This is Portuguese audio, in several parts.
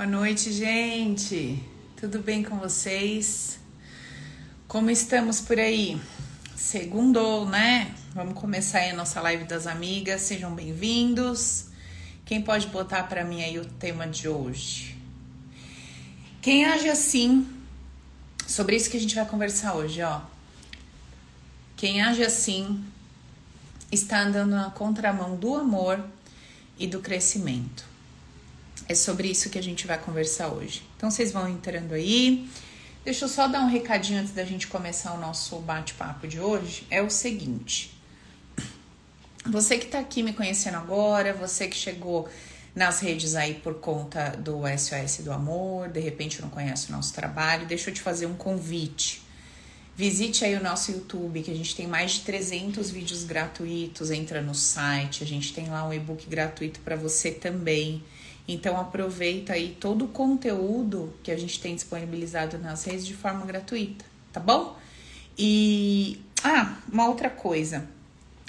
Boa noite, gente. Tudo bem com vocês? Como estamos por aí? Segundou, né? Vamos começar aí a nossa live das amigas. Sejam bem-vindos. Quem pode botar para mim aí o tema de hoje? Quem age assim? Sobre isso que a gente vai conversar hoje, ó. Quem age assim está andando na contramão do amor e do crescimento. É sobre isso que a gente vai conversar hoje. Então vocês vão entrando aí. Deixa eu só dar um recadinho antes da gente começar o nosso bate-papo de hoje. É o seguinte: você que está aqui me conhecendo agora, você que chegou nas redes aí por conta do SOS do Amor, de repente não conhece o nosso trabalho, deixa eu te fazer um convite. Visite aí o nosso YouTube, que a gente tem mais de 300 vídeos gratuitos. Entra no site, a gente tem lá um e-book gratuito para você também. Então aproveita aí todo o conteúdo que a gente tem disponibilizado nas redes de forma gratuita, tá bom? E ah, uma outra coisa.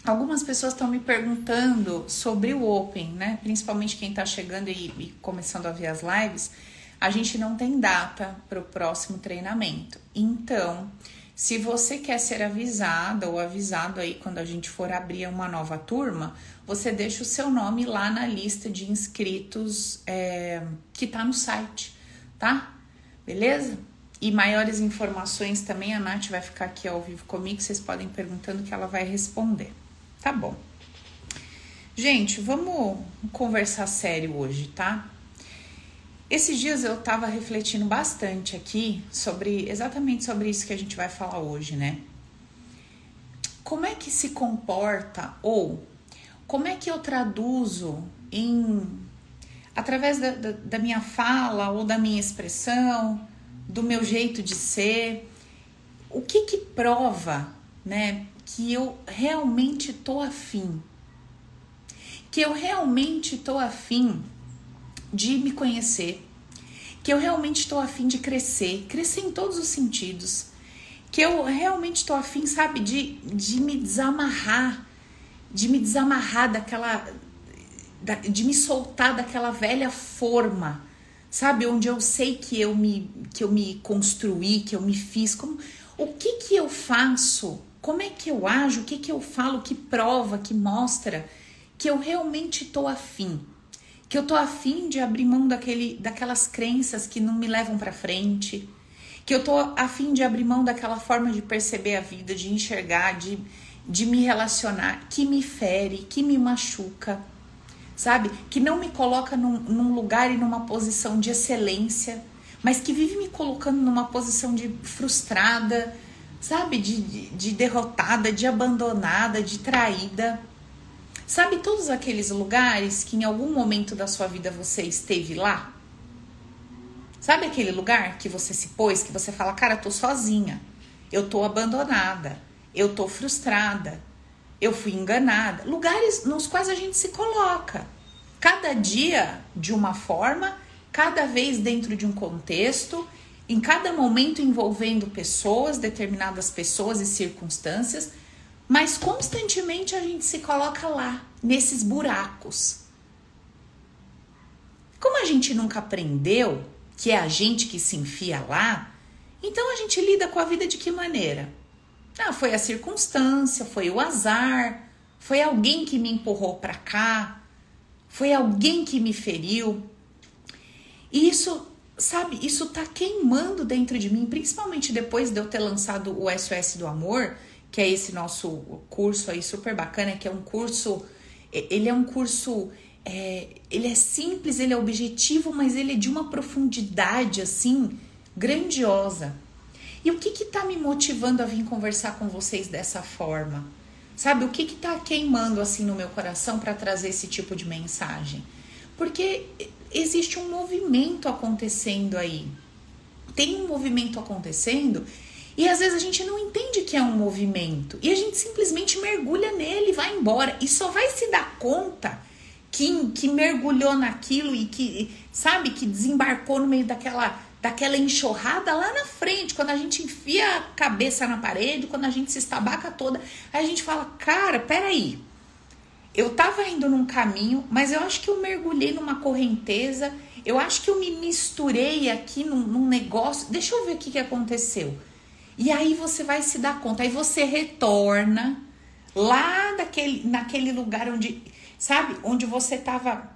Algumas pessoas estão me perguntando sobre o Open, né? Principalmente quem está chegando e, e, começando a ver as lives. A gente não tem data para o próximo treinamento. Então, se você quer ser avisada ou avisado aí quando a gente for abrir uma nova turma, você deixa o seu nome lá na lista de inscritos é, que tá no site, tá? Beleza? E maiores informações também a Nath vai ficar aqui ao vivo comigo, vocês podem perguntando que ela vai responder. Tá bom. Gente, vamos conversar sério hoje, tá? Esses dias eu tava refletindo bastante aqui sobre exatamente sobre isso que a gente vai falar hoje, né? Como é que se comporta ou como é que eu traduzo em através da, da, da minha fala ou da minha expressão, do meu jeito de ser, o que que prova, né, que eu realmente tô afim, que eu realmente tô afim de me conhecer, que eu realmente estou afim de crescer, crescer em todos os sentidos, que eu realmente estou afim, sabe, de, de me desamarrar, de me desamarrar daquela, de me soltar daquela velha forma, sabe, onde eu sei que eu me, que eu me construí, que eu me fiz, como, o que que eu faço, como é que eu ajo, o que que eu falo? Que prova, que mostra? Que eu realmente estou afim? Que eu tô afim de abrir mão daquele, daquelas crenças que não me levam para frente, que eu tô afim de abrir mão daquela forma de perceber a vida, de enxergar, de, de me relacionar, que me fere, que me machuca, sabe? Que não me coloca num, num lugar e numa posição de excelência, mas que vive me colocando numa posição de frustrada, sabe? De, de, de derrotada, de abandonada, de traída. Sabe todos aqueles lugares que em algum momento da sua vida você esteve lá? Sabe aquele lugar que você se pôs, que você fala, cara, tô sozinha, eu tô abandonada, eu tô frustrada, eu fui enganada. Lugares nos quais a gente se coloca. Cada dia de uma forma, cada vez dentro de um contexto, em cada momento envolvendo pessoas, determinadas pessoas e circunstâncias mas constantemente a gente se coloca lá, nesses buracos. Como a gente nunca aprendeu que é a gente que se enfia lá, então a gente lida com a vida de que maneira? Ah, foi a circunstância, foi o azar, foi alguém que me empurrou para cá, foi alguém que me feriu. E isso, sabe, isso tá queimando dentro de mim, principalmente depois de eu ter lançado o SOS do Amor que é esse nosso curso aí super bacana, que é um curso, ele é um curso, é, ele é simples, ele é objetivo, mas ele é de uma profundidade assim grandiosa. E o que que tá me motivando a vir conversar com vocês dessa forma? Sabe, o que que tá queimando assim no meu coração para trazer esse tipo de mensagem? Porque existe um movimento acontecendo aí. Tem um movimento acontecendo e às vezes a gente não entende que é um movimento e a gente simplesmente mergulha nele vai embora e só vai se dar conta que, que mergulhou naquilo e que, sabe, que desembarcou no meio daquela, daquela enxurrada lá na frente, quando a gente enfia a cabeça na parede, quando a gente se estabaca toda, aí a gente fala: cara, peraí. Eu tava indo num caminho, mas eu acho que eu mergulhei numa correnteza eu acho que eu me misturei aqui num, num negócio. Deixa eu ver o que, que aconteceu. E aí você vai se dar conta. Aí você retorna lá daquele, naquele lugar onde, sabe, onde você estava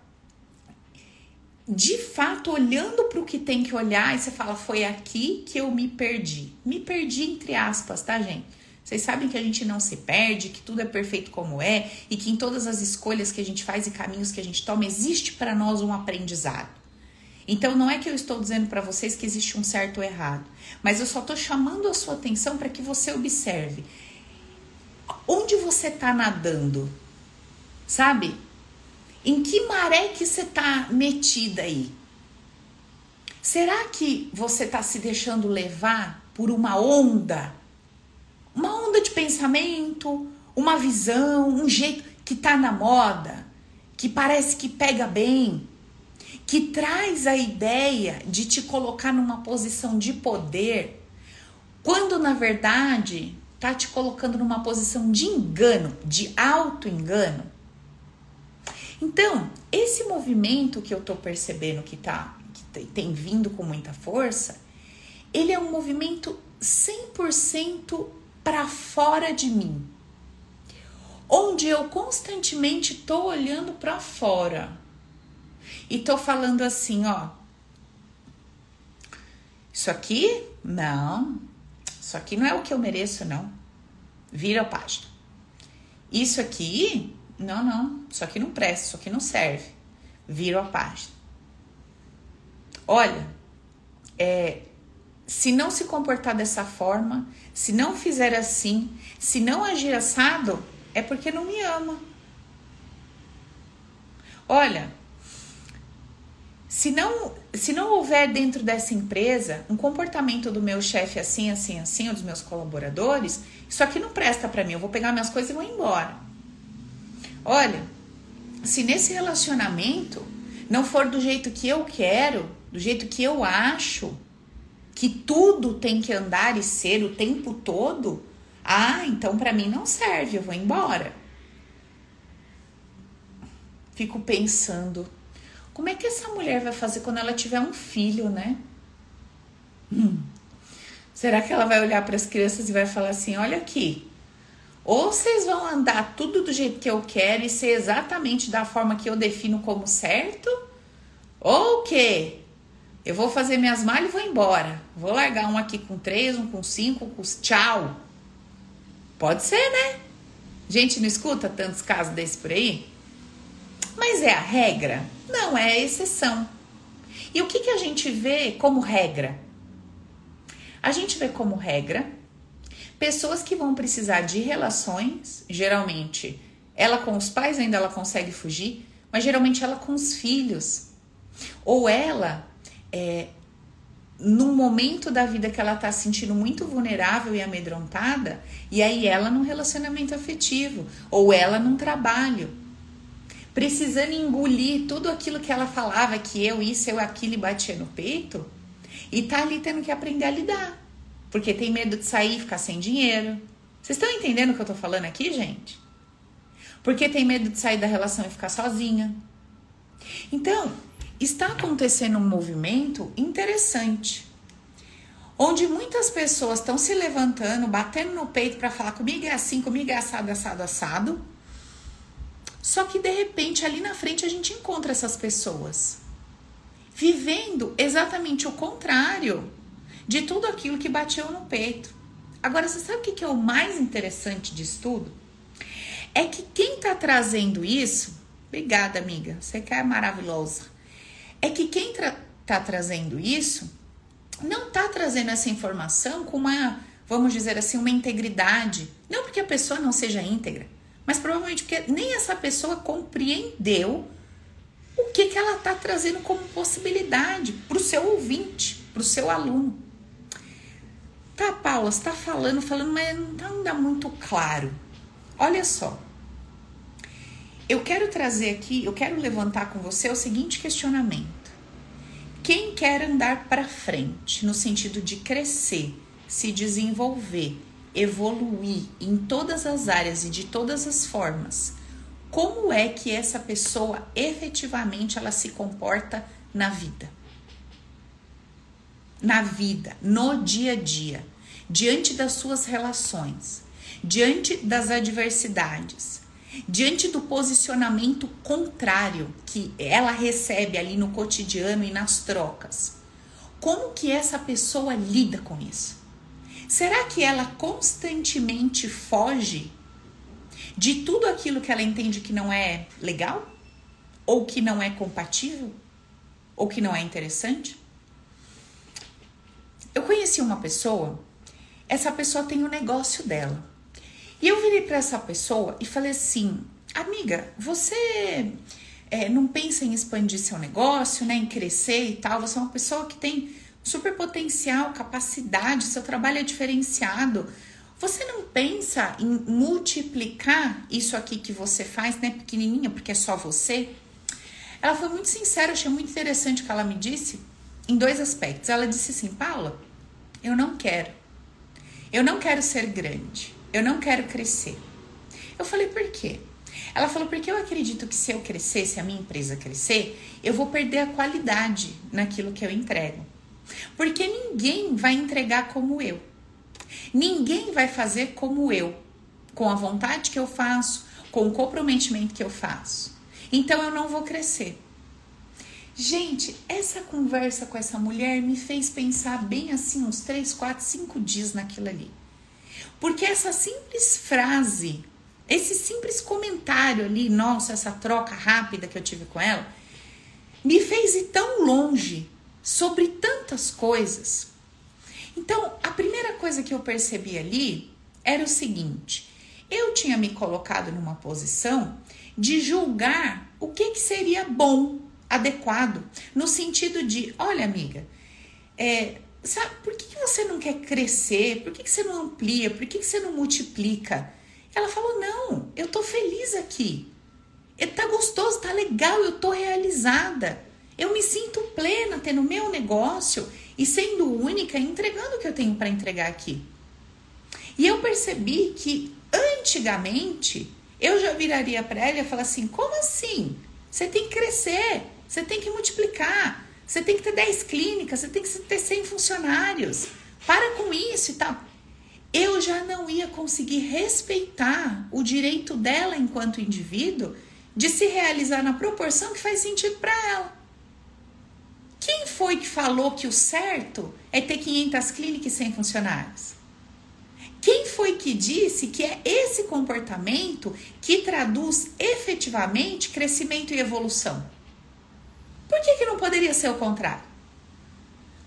de fato olhando para o que tem que olhar e você fala, foi aqui que eu me perdi. Me perdi entre aspas, tá, gente? Vocês sabem que a gente não se perde, que tudo é perfeito como é e que em todas as escolhas que a gente faz e caminhos que a gente toma existe para nós um aprendizado. Então não é que eu estou dizendo para vocês que existe um certo ou errado, mas eu só estou chamando a sua atenção para que você observe onde você está nadando, sabe? Em que maré que você está metida aí? Será que você está se deixando levar por uma onda? Uma onda de pensamento, uma visão, um jeito que está na moda, que parece que pega bem, que traz a ideia de te colocar numa posição de poder, quando na verdade tá te colocando numa posição de engano, de auto-engano. Então, esse movimento que eu tô percebendo que tá que tem vindo com muita força, ele é um movimento 100% para fora de mim. Onde eu constantemente tô olhando para fora. E tô falando assim, ó, isso aqui? Não. Isso aqui não é o que eu mereço, não. Vira a página. Isso aqui não, não, isso aqui não presta, isso aqui não serve. Viro a página. Olha, é, se não se comportar dessa forma, se não fizer assim, se não agir assado, é porque não me ama. Olha, se não, se não houver dentro dessa empresa um comportamento do meu chefe assim, assim, assim, ou dos meus colaboradores, isso aqui não presta para mim. Eu vou pegar minhas coisas e vou embora. Olha, se nesse relacionamento não for do jeito que eu quero, do jeito que eu acho, que tudo tem que andar e ser o tempo todo, ah, então para mim não serve, eu vou embora. Fico pensando, como é que essa mulher vai fazer quando ela tiver um filho, né? Hum. Será que ela vai olhar para as crianças e vai falar assim: olha aqui, ou vocês vão andar tudo do jeito que eu quero e ser exatamente da forma que eu defino como certo, ou o quê? Eu vou fazer minhas malas e vou embora. Vou largar um aqui com três, um com cinco, com tchau. Pode ser, né? Gente, não escuta tantos casos desse por aí? Mas é a regra? Não, é a exceção. E o que, que a gente vê como regra? A gente vê como regra Pessoas que vão precisar de relações, geralmente ela com os pais ainda ela consegue fugir, mas geralmente ela com os filhos. Ou ela, é, num momento da vida que ela está se sentindo muito vulnerável e amedrontada, e aí ela num relacionamento afetivo, ou ela num trabalho, precisando engolir tudo aquilo que ela falava, que eu isso, eu aquilo e batia no peito, e tá ali tendo que aprender a lidar porque tem medo de sair e ficar sem dinheiro. Vocês estão entendendo o que eu tô falando aqui, gente? Porque tem medo de sair da relação e ficar sozinha. Então, está acontecendo um movimento interessante, onde muitas pessoas estão se levantando, batendo no peito para falar comigo é assim, comigo é assado, assado, assado. Só que de repente ali na frente a gente encontra essas pessoas vivendo exatamente o contrário de tudo aquilo que bateu no peito. Agora, você sabe o que é o mais interessante disso tudo? É que quem tá trazendo isso, obrigada, amiga, você que é maravilhosa. É que quem tra tá trazendo isso não tá trazendo essa informação com uma, vamos dizer assim, uma integridade. Não porque a pessoa não seja íntegra, mas provavelmente porque nem essa pessoa compreendeu o que, que ela está trazendo como possibilidade para o seu ouvinte, para o seu aluno. Tá, Paula, você tá falando, falando, mas não tá ainda muito claro. Olha só. Eu quero trazer aqui, eu quero levantar com você o seguinte questionamento. Quem quer andar para frente no sentido de crescer, se desenvolver, evoluir em todas as áreas e de todas as formas, como é que essa pessoa efetivamente ela se comporta na vida. Na vida, no dia a dia, diante das suas relações, diante das adversidades, diante do posicionamento contrário que ela recebe ali no cotidiano e nas trocas. Como que essa pessoa lida com isso? Será que ela constantemente foge de tudo aquilo que ela entende que não é legal? Ou que não é compatível? Ou que não é interessante? Eu conheci uma pessoa, essa pessoa tem o um negócio dela. E eu virei para essa pessoa e falei assim: amiga, você é, não pensa em expandir seu negócio, né, em crescer e tal? Você é uma pessoa que tem super potencial, capacidade, seu trabalho é diferenciado. Você não pensa em multiplicar isso aqui que você faz, né, pequenininha, porque é só você? Ela foi muito sincera, achei muito interessante o que ela me disse em dois aspectos. Ela disse assim: Paula, eu não quero. Eu não quero ser grande. Eu não quero crescer. Eu falei: por quê? Ela falou: porque eu acredito que se eu crescer, se a minha empresa crescer, eu vou perder a qualidade naquilo que eu entrego. Porque ninguém vai entregar como eu. Ninguém vai fazer como eu, com a vontade que eu faço, com o comprometimento que eu faço. Então eu não vou crescer. Gente, essa conversa com essa mulher me fez pensar bem assim, uns 3, 4, 5 dias naquilo ali. Porque essa simples frase, esse simples comentário ali, nossa, essa troca rápida que eu tive com ela, me fez ir tão longe sobre tantas coisas. Então, a primeira coisa que eu percebi ali era o seguinte: eu tinha me colocado numa posição de julgar o que, que seria bom, adequado, no sentido de: olha, amiga, é, sabe, por que, que você não quer crescer? Por que, que você não amplia? Por que, que você não multiplica? Ela falou: não, eu tô feliz aqui. Tá gostoso, tá legal, eu tô realizada. Eu me sinto plena tendo meu negócio e sendo única, entregando o que eu tenho para entregar aqui. E eu percebi que antigamente eu já viraria para ela e falar assim: como assim? Você tem que crescer, você tem que multiplicar, você tem que ter 10 clínicas, você tem que ter 100 funcionários. Para com isso e tal. Eu já não ia conseguir respeitar o direito dela enquanto indivíduo de se realizar na proporção que faz sentido para ela. Quem foi que falou que o certo é ter 500 clínicas sem funcionários? Quem foi que disse que é esse comportamento que traduz efetivamente crescimento e evolução? Por que, que não poderia ser o contrário?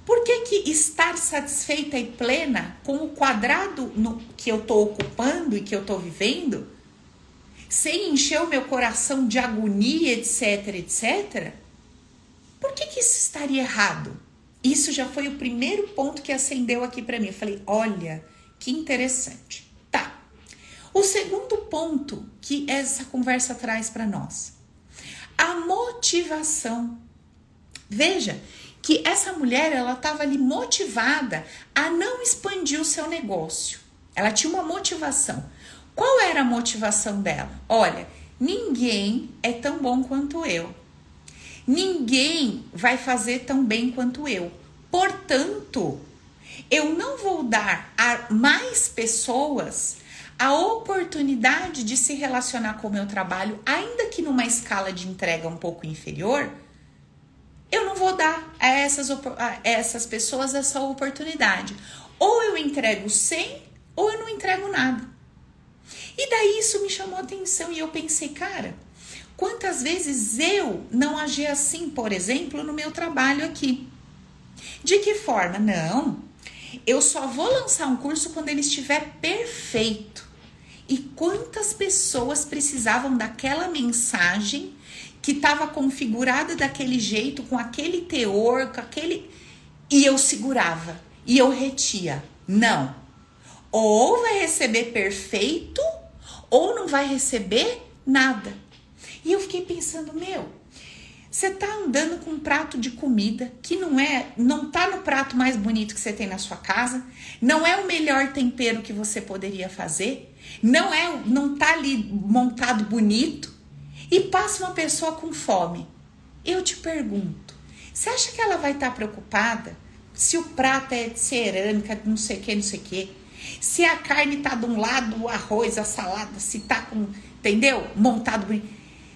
Por que, que estar satisfeita e plena com o quadrado no, que eu estou ocupando e que eu estou vivendo, sem encher o meu coração de agonia, etc, etc, por que, que isso estaria errado? Isso já foi o primeiro ponto que acendeu aqui para mim. Eu falei, olha, que interessante. Tá. O segundo ponto que essa conversa traz para nós, a motivação. Veja que essa mulher ela estava ali motivada a não expandir o seu negócio. Ela tinha uma motivação. Qual era a motivação dela? Olha, ninguém é tão bom quanto eu. Ninguém vai fazer tão bem quanto eu. Portanto, eu não vou dar a mais pessoas a oportunidade de se relacionar com o meu trabalho, ainda que numa escala de entrega um pouco inferior, eu não vou dar a essas, a essas pessoas essa oportunidade. Ou eu entrego 100 ou eu não entrego nada. E daí isso me chamou a atenção e eu pensei, cara, Quantas vezes eu não agi assim, por exemplo, no meu trabalho aqui? De que forma? Não, eu só vou lançar um curso quando ele estiver perfeito. E quantas pessoas precisavam daquela mensagem que estava configurada daquele jeito, com aquele teor, com aquele. E eu segurava, e eu retia. Não. Ou vai receber perfeito, ou não vai receber nada. E eu fiquei pensando, meu, você tá andando com um prato de comida que não é, não tá no prato mais bonito que você tem na sua casa, não é o melhor tempero que você poderia fazer, não é, não tá ali montado bonito e passa uma pessoa com fome. Eu te pergunto, Você acha que ela vai estar tá preocupada se o prato é de cerâmica, não sei o que, não sei o que? Se a carne tá de um lado, o arroz, a salada, se tá com, entendeu? Montado bonito.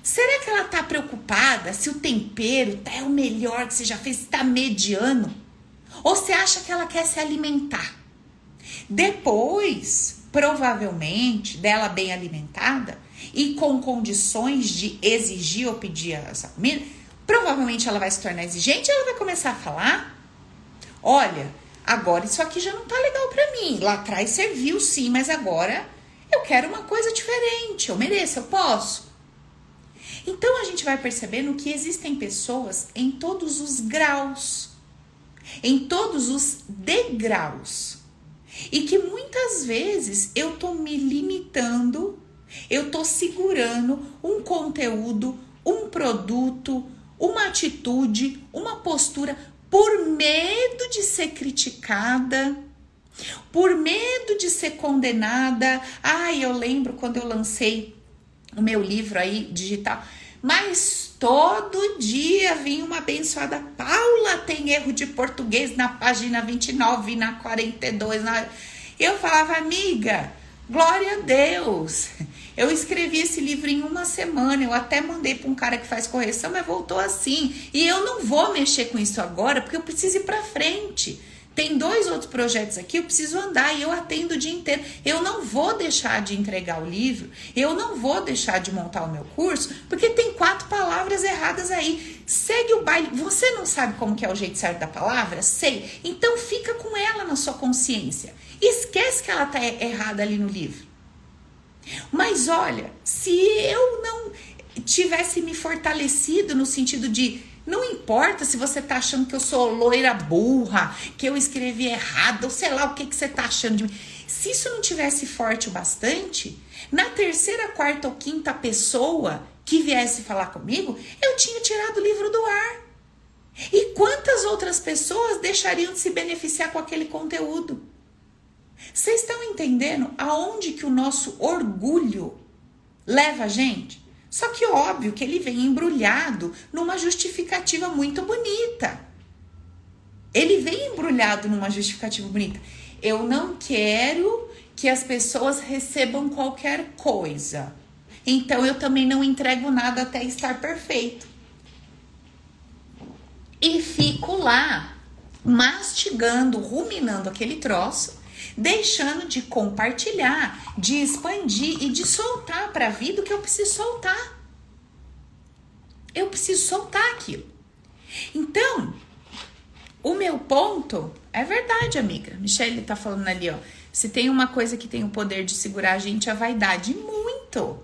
Será que ela tá preocupada se o tempero tá, é o melhor que você já fez, está mediano? Ou você acha que ela quer se alimentar? Depois, provavelmente, dela bem alimentada e com condições de exigir ou pedir essa comida, provavelmente ela vai se tornar exigente e ela vai começar a falar: Olha, agora isso aqui já não tá legal para mim. Lá atrás serviu sim, mas agora eu quero uma coisa diferente. Eu mereço, eu posso. Então a gente vai percebendo que existem pessoas em todos os graus, em todos os degraus. E que muitas vezes eu tô me limitando, eu tô segurando um conteúdo, um produto, uma atitude, uma postura por medo de ser criticada, por medo de ser condenada. Ai, eu lembro quando eu lancei o meu livro aí digital. Mas todo dia vinha uma abençoada. Paula tem erro de português na página 29, na 42. Na... Eu falava, amiga, glória a Deus. Eu escrevi esse livro em uma semana. Eu até mandei para um cara que faz correção, mas voltou assim. E eu não vou mexer com isso agora porque eu preciso ir para frente. Tem dois outros projetos aqui, eu preciso andar e eu atendo o dia inteiro. Eu não vou deixar de entregar o livro, eu não vou deixar de montar o meu curso, porque tem quatro palavras erradas aí. Segue o baile. Você não sabe como que é o jeito certo da palavra? Sei. Então fica com ela na sua consciência. Esquece que ela tá errada ali no livro. Mas olha, se eu não tivesse me fortalecido no sentido de não importa se você tá achando que eu sou loira burra, que eu escrevi errado, ou sei lá o que, que você tá achando de mim. Se isso não tivesse forte o bastante, na terceira, quarta ou quinta pessoa que viesse falar comigo, eu tinha tirado o livro do ar. E quantas outras pessoas deixariam de se beneficiar com aquele conteúdo? Vocês estão entendendo aonde que o nosso orgulho leva a gente? Só que óbvio que ele vem embrulhado numa justificativa muito bonita. Ele vem embrulhado numa justificativa bonita. Eu não quero que as pessoas recebam qualquer coisa. Então eu também não entrego nada até estar perfeito. E fico lá mastigando, ruminando aquele troço deixando de compartilhar, de expandir e de soltar para a vida o que eu preciso soltar. Eu preciso soltar aquilo. Então, o meu ponto é verdade, amiga. Michelle tá falando ali, ó. Se tem uma coisa que tem o poder de segurar a gente, é a vaidade. Muito.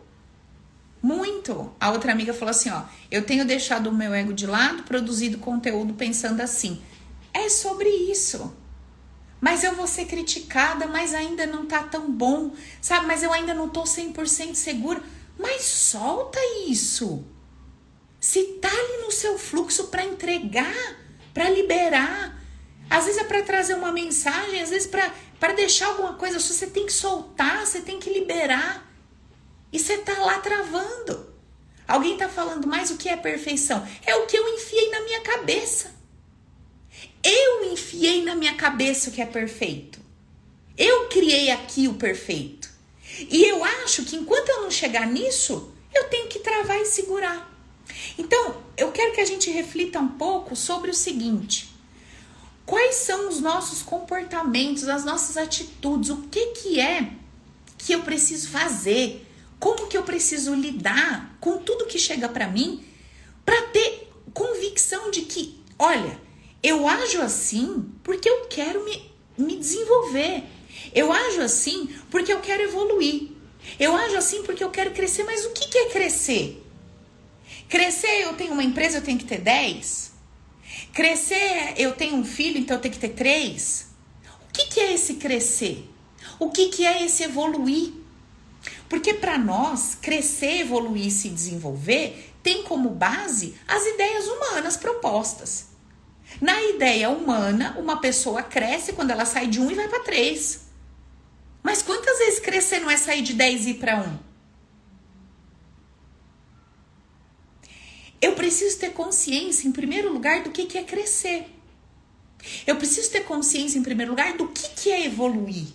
Muito. A outra amiga falou assim, ó. Eu tenho deixado o meu ego de lado, produzido conteúdo pensando assim. É sobre isso mas eu vou ser criticada, mas ainda não tá tão bom, sabe? Mas eu ainda não tô 100% segura. Mas solta isso. Se tá ali no seu fluxo para entregar, para liberar, às vezes é para trazer uma mensagem, às vezes para deixar alguma coisa, você tem que soltar, você tem que liberar. E você tá lá travando. Alguém tá falando, mas o que é perfeição? É o que eu enfiei na minha cabeça. Eu enfiei na minha cabeça o que é perfeito. Eu criei aqui o perfeito. E eu acho que enquanto eu não chegar nisso, eu tenho que travar e segurar. Então, eu quero que a gente reflita um pouco sobre o seguinte: quais são os nossos comportamentos, as nossas atitudes, o que que é que eu preciso fazer? Como que eu preciso lidar com tudo que chega para mim para ter convicção de que, olha, eu ajo assim porque eu quero me, me desenvolver. Eu ajo assim porque eu quero evoluir. Eu ajo assim porque eu quero crescer. Mas o que, que é crescer? Crescer, eu tenho uma empresa, eu tenho que ter 10. Crescer, eu tenho um filho, então eu tenho que ter 3. O que, que é esse crescer? O que, que é esse evoluir? Porque para nós, crescer, evoluir se desenvolver tem como base as ideias humanas propostas. Na ideia humana, uma pessoa cresce quando ela sai de um e vai para três. Mas quantas vezes crescer não é sair de 10 e ir para um? Eu preciso ter consciência, em primeiro lugar, do que, que é crescer. Eu preciso ter consciência, em primeiro lugar, do que, que é evoluir.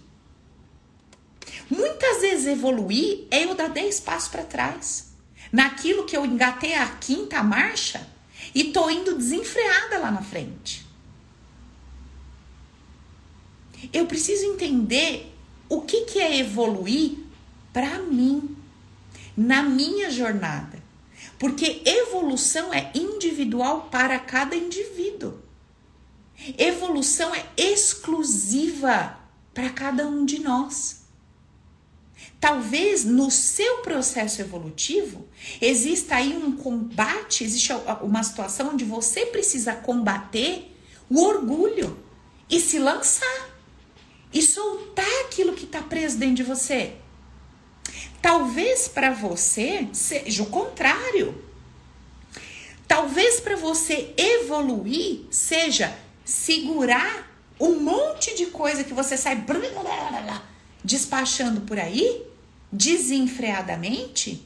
Muitas vezes evoluir é eu dar 10 passos para trás. Naquilo que eu engatei a quinta marcha e tô indo desenfreada lá na frente. Eu preciso entender o que, que é evoluir para mim, na minha jornada. Porque evolução é individual para cada indivíduo. Evolução é exclusiva para cada um de nós. Talvez no seu processo evolutivo exista aí um combate, existe uma situação onde você precisa combater o orgulho e se lançar e soltar aquilo que está preso dentro de você. Talvez para você seja o contrário. Talvez para você evoluir seja segurar um monte de coisa que você sai despachando por aí, desenfreadamente,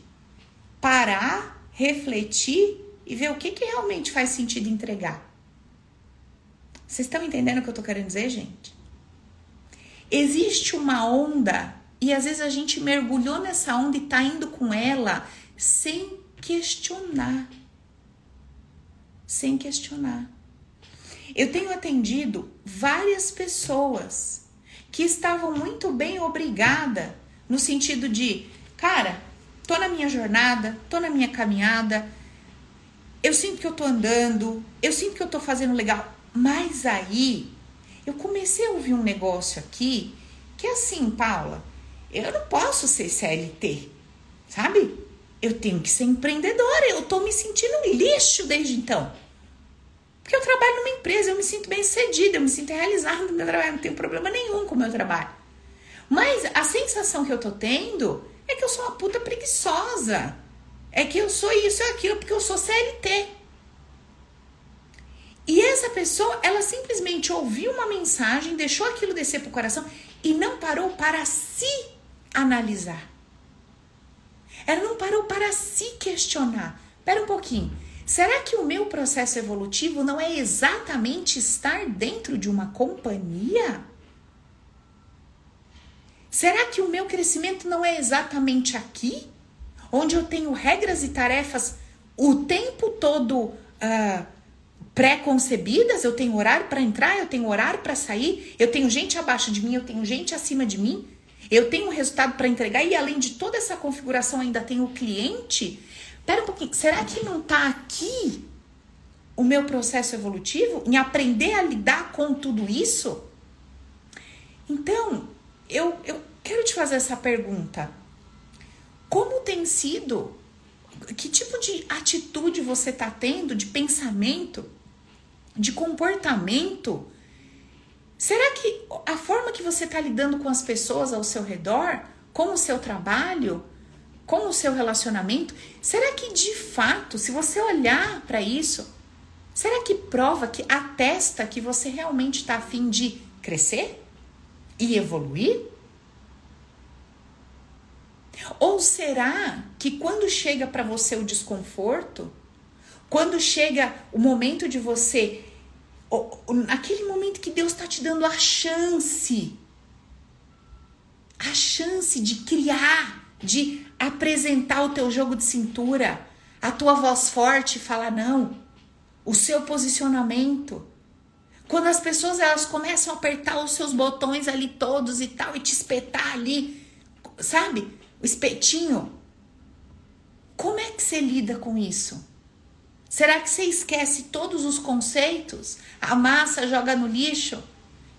parar, refletir e ver o que, que realmente faz sentido entregar. Vocês estão entendendo o que eu tô querendo dizer, gente? Existe uma onda e às vezes a gente mergulhou nessa onda e tá indo com ela sem questionar. Sem questionar. Eu tenho atendido várias pessoas que estavam muito bem obrigada no sentido de, cara, tô na minha jornada, tô na minha caminhada, eu sinto que eu tô andando, eu sinto que eu tô fazendo legal, mas aí eu comecei a ouvir um negócio aqui que é assim, Paula, eu não posso ser CLT, sabe? Eu tenho que ser empreendedora, eu tô me sentindo lixo desde então. Porque eu trabalho numa empresa, eu me sinto bem sucedida, eu me sinto realizada no meu trabalho, não tenho problema nenhum com o meu trabalho. Mas a sensação que eu tô tendo é que eu sou uma puta preguiçosa. É que eu sou isso e aquilo porque eu sou CLT. E essa pessoa, ela simplesmente ouviu uma mensagem, deixou aquilo descer pro coração e não parou para se analisar. Ela não parou para se questionar. Espera um pouquinho. Será que o meu processo evolutivo não é exatamente estar dentro de uma companhia? Será que o meu crescimento não é exatamente aqui? Onde eu tenho regras e tarefas o tempo todo uh, pré-concebidas? Eu tenho horário para entrar, eu tenho horário para sair, eu tenho gente abaixo de mim, eu tenho gente acima de mim, eu tenho um resultado para entregar e além de toda essa configuração ainda tenho o cliente Pera um pouquinho, será que não está aqui o meu processo evolutivo em aprender a lidar com tudo isso? Então, eu, eu quero te fazer essa pergunta. Como tem sido? Que tipo de atitude você está tendo, de pensamento, de comportamento? Será que a forma que você está lidando com as pessoas ao seu redor, com o seu trabalho, com o seu relacionamento, será que de fato, se você olhar para isso, será que prova, que atesta que você realmente está afim de crescer e evoluir? Ou será que quando chega para você o desconforto, quando chega o momento de você, aquele momento que Deus está te dando a chance, a chance de criar, de apresentar o teu jogo de cintura, a tua voz forte e falar não, o seu posicionamento. Quando as pessoas elas começam a apertar os seus botões ali todos e tal e te espetar ali, sabe? O espetinho. Como é que você lida com isso? Será que você esquece todos os conceitos? A massa joga no lixo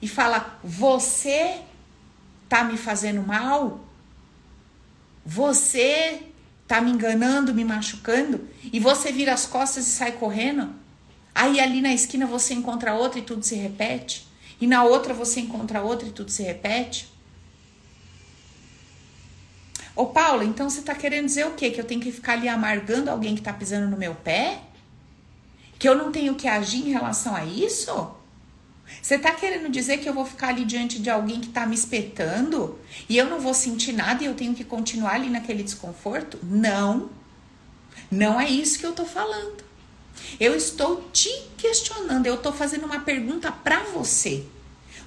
e fala: "Você tá me fazendo mal"? Você tá me enganando, me machucando, e você vira as costas e sai correndo. Aí ali na esquina você encontra outra e tudo se repete. E na outra você encontra outra e tudo se repete. Ô Paula, então você tá querendo dizer o quê? Que eu tenho que ficar ali amargando alguém que tá pisando no meu pé? Que eu não tenho que agir em relação a isso? Você está querendo dizer que eu vou ficar ali diante de alguém que está me espetando e eu não vou sentir nada e eu tenho que continuar ali naquele desconforto? Não. Não é isso que eu estou falando. Eu estou te questionando, eu estou fazendo uma pergunta para você.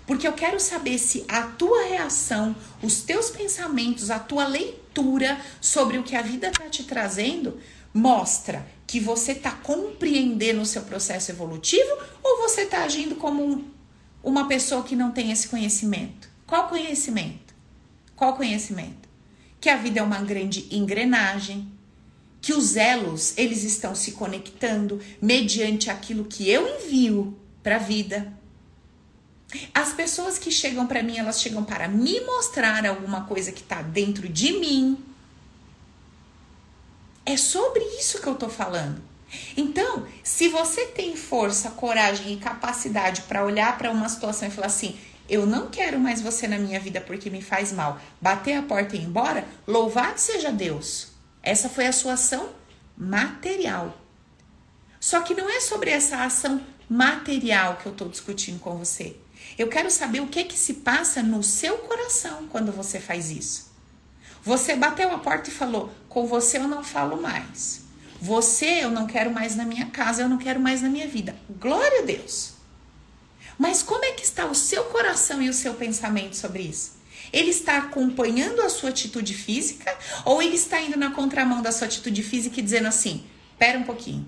Porque eu quero saber se a tua reação, os teus pensamentos, a tua leitura sobre o que a vida está te trazendo mostra que você está compreendendo o seu processo evolutivo ou você está agindo como um, uma pessoa que não tem esse conhecimento? Qual conhecimento? Qual conhecimento? Que a vida é uma grande engrenagem, que os elos eles estão se conectando mediante aquilo que eu envio para a vida. As pessoas que chegam para mim, elas chegam para me mostrar alguma coisa que está dentro de mim. É sobre isso que eu tô falando. Então, se você tem força, coragem e capacidade para olhar para uma situação e falar assim: eu não quero mais você na minha vida porque me faz mal, bater a porta e ir embora, louvado seja Deus. Essa foi a sua ação material. Só que não é sobre essa ação material que eu estou discutindo com você. Eu quero saber o que que se passa no seu coração quando você faz isso. Você bateu a porta e falou: "Com você eu não falo mais. Você eu não quero mais na minha casa, eu não quero mais na minha vida". Glória a Deus. Mas como é que está o seu coração e o seu pensamento sobre isso? Ele está acompanhando a sua atitude física ou ele está indo na contramão da sua atitude física e dizendo assim: "Pera um pouquinho.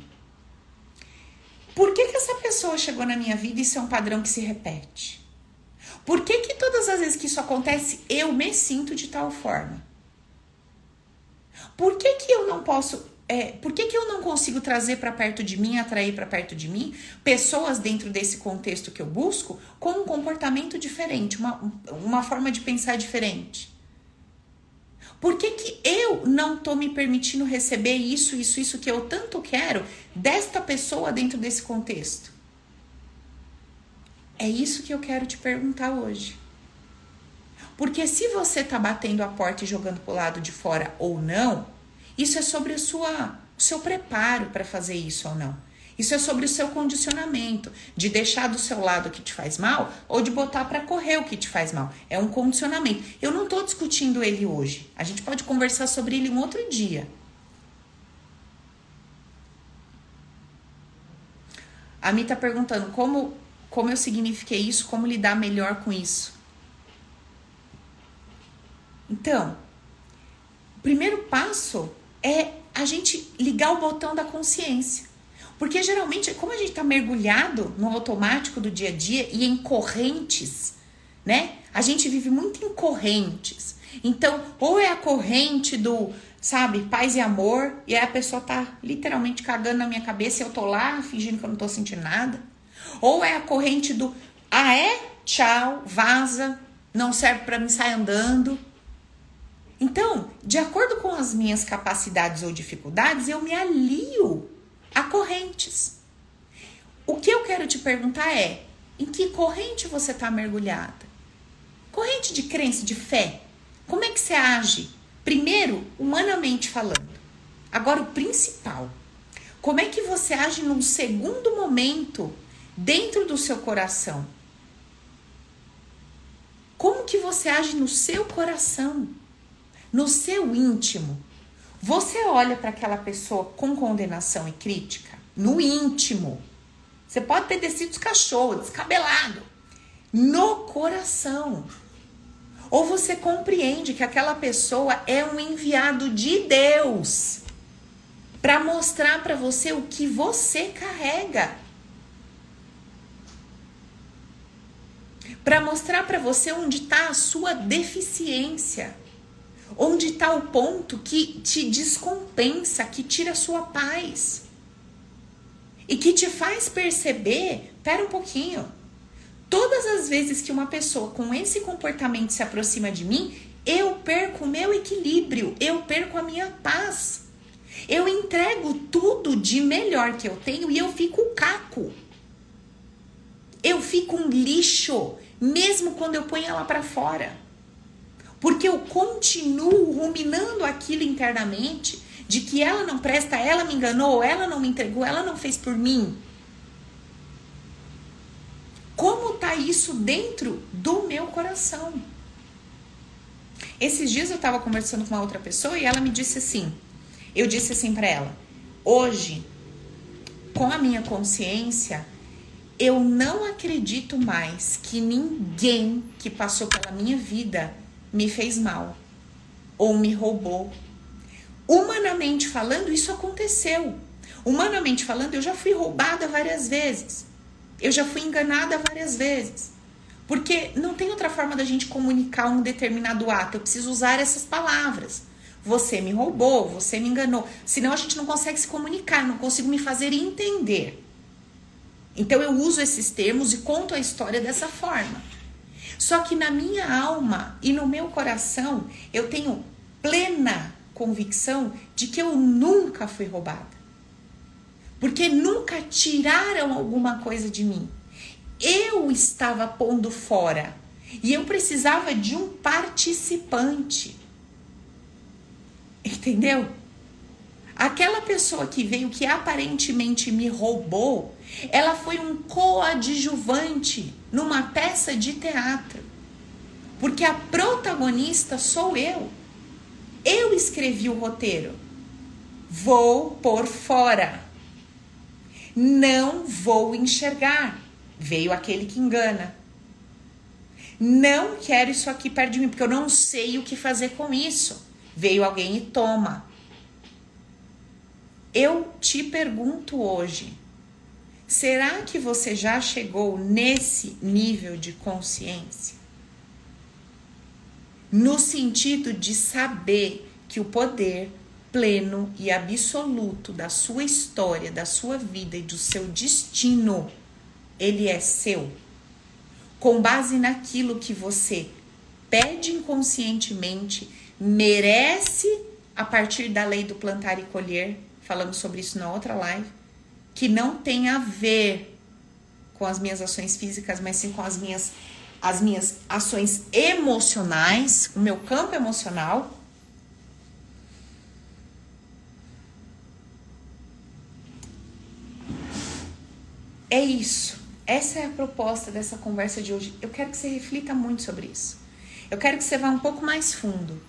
Por que que essa pessoa chegou na minha vida e isso é um padrão que se repete? Por que que todas as vezes que isso acontece eu me sinto de tal forma? Por que que eu não posso é, por que, que eu não consigo trazer para perto de mim, atrair para perto de mim, pessoas dentro desse contexto que eu busco com um comportamento diferente, uma, uma forma de pensar diferente? Por que, que eu não estou me permitindo receber isso, isso, isso que eu tanto quero desta pessoa dentro desse contexto? É isso que eu quero te perguntar hoje. Porque se você está batendo a porta e jogando para o lado de fora ou não, isso é sobre a sua, o seu preparo para fazer isso ou não. Isso é sobre o seu condicionamento, de deixar do seu lado o que te faz mal ou de botar para correr o que te faz mal. É um condicionamento. Eu não estou discutindo ele hoje. A gente pode conversar sobre ele um outro dia. A Mi está perguntando como, como eu signifiquei isso, como lidar melhor com isso. Então, o primeiro passo é a gente ligar o botão da consciência. Porque geralmente, como a gente está mergulhado no automático do dia a dia e em correntes, né? A gente vive muito em correntes. Então, ou é a corrente do, sabe, paz e amor, e aí a pessoa tá literalmente cagando na minha cabeça e eu tô lá fingindo que eu não tô sentindo nada. Ou é a corrente do, ah é? Tchau, vaza, não serve para mim, sai andando. Então, de acordo com as minhas capacidades ou dificuldades, eu me alio a correntes. O que eu quero te perguntar é: em que corrente você está mergulhada? Corrente de crença, de fé. Como é que você age? Primeiro, humanamente falando. Agora, o principal. Como é que você age num segundo momento dentro do seu coração? Como que você age no seu coração? No seu íntimo, você olha para aquela pessoa com condenação e crítica? No íntimo. Você pode ter descido cachorro, descabelado. No coração. Ou você compreende que aquela pessoa é um enviado de Deus para mostrar para você o que você carrega. Para mostrar para você onde está a sua deficiência. Onde está o ponto que te descompensa, que tira a sua paz? E que te faz perceber, pera um pouquinho, todas as vezes que uma pessoa com esse comportamento se aproxima de mim, eu perco o meu equilíbrio, eu perco a minha paz. Eu entrego tudo de melhor que eu tenho e eu fico caco. Eu fico um lixo, mesmo quando eu ponho ela para fora porque eu continuo ruminando aquilo internamente de que ela não presta, ela me enganou, ela não me entregou, ela não fez por mim. Como tá isso dentro do meu coração? Esses dias eu estava conversando com uma outra pessoa e ela me disse assim: eu disse assim para ela, hoje com a minha consciência, eu não acredito mais que ninguém que passou pela minha vida me fez mal ou me roubou. Humanamente falando, isso aconteceu. Humanamente falando, eu já fui roubada várias vezes. Eu já fui enganada várias vezes. Porque não tem outra forma da gente comunicar um determinado ato. Eu preciso usar essas palavras. Você me roubou, você me enganou. Senão a gente não consegue se comunicar, não consigo me fazer entender. Então eu uso esses termos e conto a história dessa forma. Só que na minha alma e no meu coração eu tenho plena convicção de que eu nunca fui roubada. Porque nunca tiraram alguma coisa de mim. Eu estava pondo fora e eu precisava de um participante. Entendeu? Aquela pessoa que veio que aparentemente me roubou, ela foi um coadjuvante numa peça de teatro. Porque a protagonista sou eu. Eu escrevi o roteiro. Vou por fora. Não vou enxergar. Veio aquele que engana. Não quero isso aqui perto de mim, porque eu não sei o que fazer com isso. Veio alguém e toma. Eu te pergunto hoje: será que você já chegou nesse nível de consciência? No sentido de saber que o poder pleno e absoluto da sua história, da sua vida e do seu destino, ele é seu. Com base naquilo que você pede inconscientemente, merece a partir da lei do plantar e colher, falamos sobre isso na outra live, que não tem a ver com as minhas ações físicas, mas sim com as minhas as minhas ações emocionais, o meu campo emocional. É isso. Essa é a proposta dessa conversa de hoje. Eu quero que você reflita muito sobre isso. Eu quero que você vá um pouco mais fundo.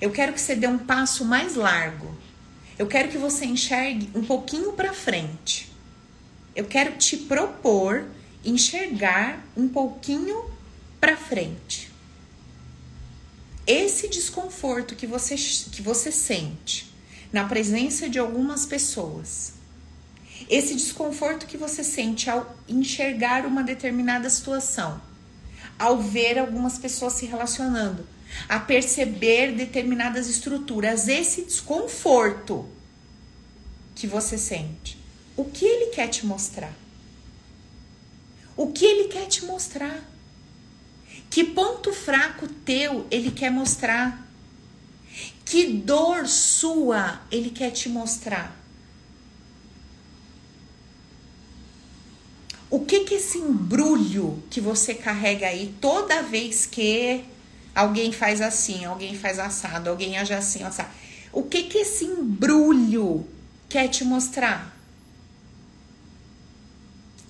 Eu quero que você dê um passo mais largo. Eu quero que você enxergue um pouquinho para frente. Eu quero te propor enxergar um pouquinho para frente. Esse desconforto que você, que você sente na presença de algumas pessoas, esse desconforto que você sente ao enxergar uma determinada situação, ao ver algumas pessoas se relacionando, a perceber determinadas estruturas, esse desconforto que você sente. O que ele quer te mostrar? O que ele quer te mostrar? Que ponto fraco teu ele quer mostrar? Que dor sua ele quer te mostrar? O que que esse embrulho que você carrega aí toda vez que Alguém faz assim, alguém faz assado, alguém age assim, assado. O que que esse embrulho quer te mostrar?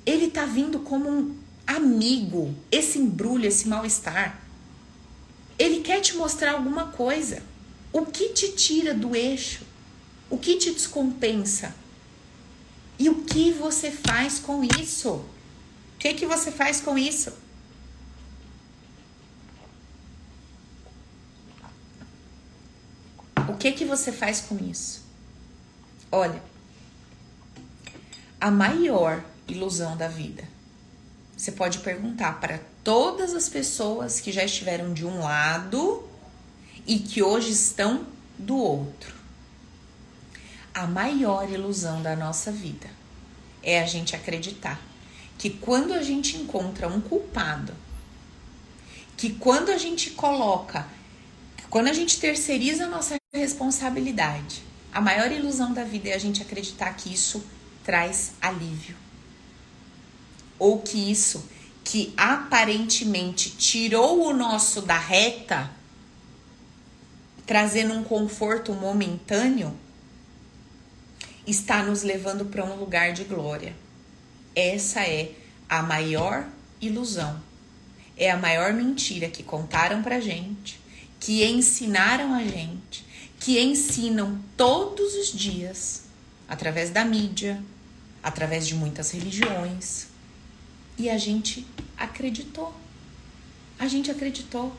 Ele tá vindo como um amigo, esse embrulho, esse mal-estar. Ele quer te mostrar alguma coisa. O que te tira do eixo? O que te descompensa? E o que você faz com isso? O que que você faz com isso? Que que você faz com isso? Olha, a maior ilusão da vida. Você pode perguntar para todas as pessoas que já estiveram de um lado e que hoje estão do outro. A maior ilusão da nossa vida é a gente acreditar que quando a gente encontra um culpado, que quando a gente coloca, quando a gente terceiriza a nossa responsabilidade. A maior ilusão da vida é a gente acreditar que isso traz alívio. Ou que isso, que aparentemente tirou o nosso da reta, trazendo um conforto momentâneo, está nos levando para um lugar de glória. Essa é a maior ilusão. É a maior mentira que contaram pra gente, que ensinaram a gente, que ensinam todos os dias, através da mídia, através de muitas religiões. E a gente acreditou. A gente acreditou.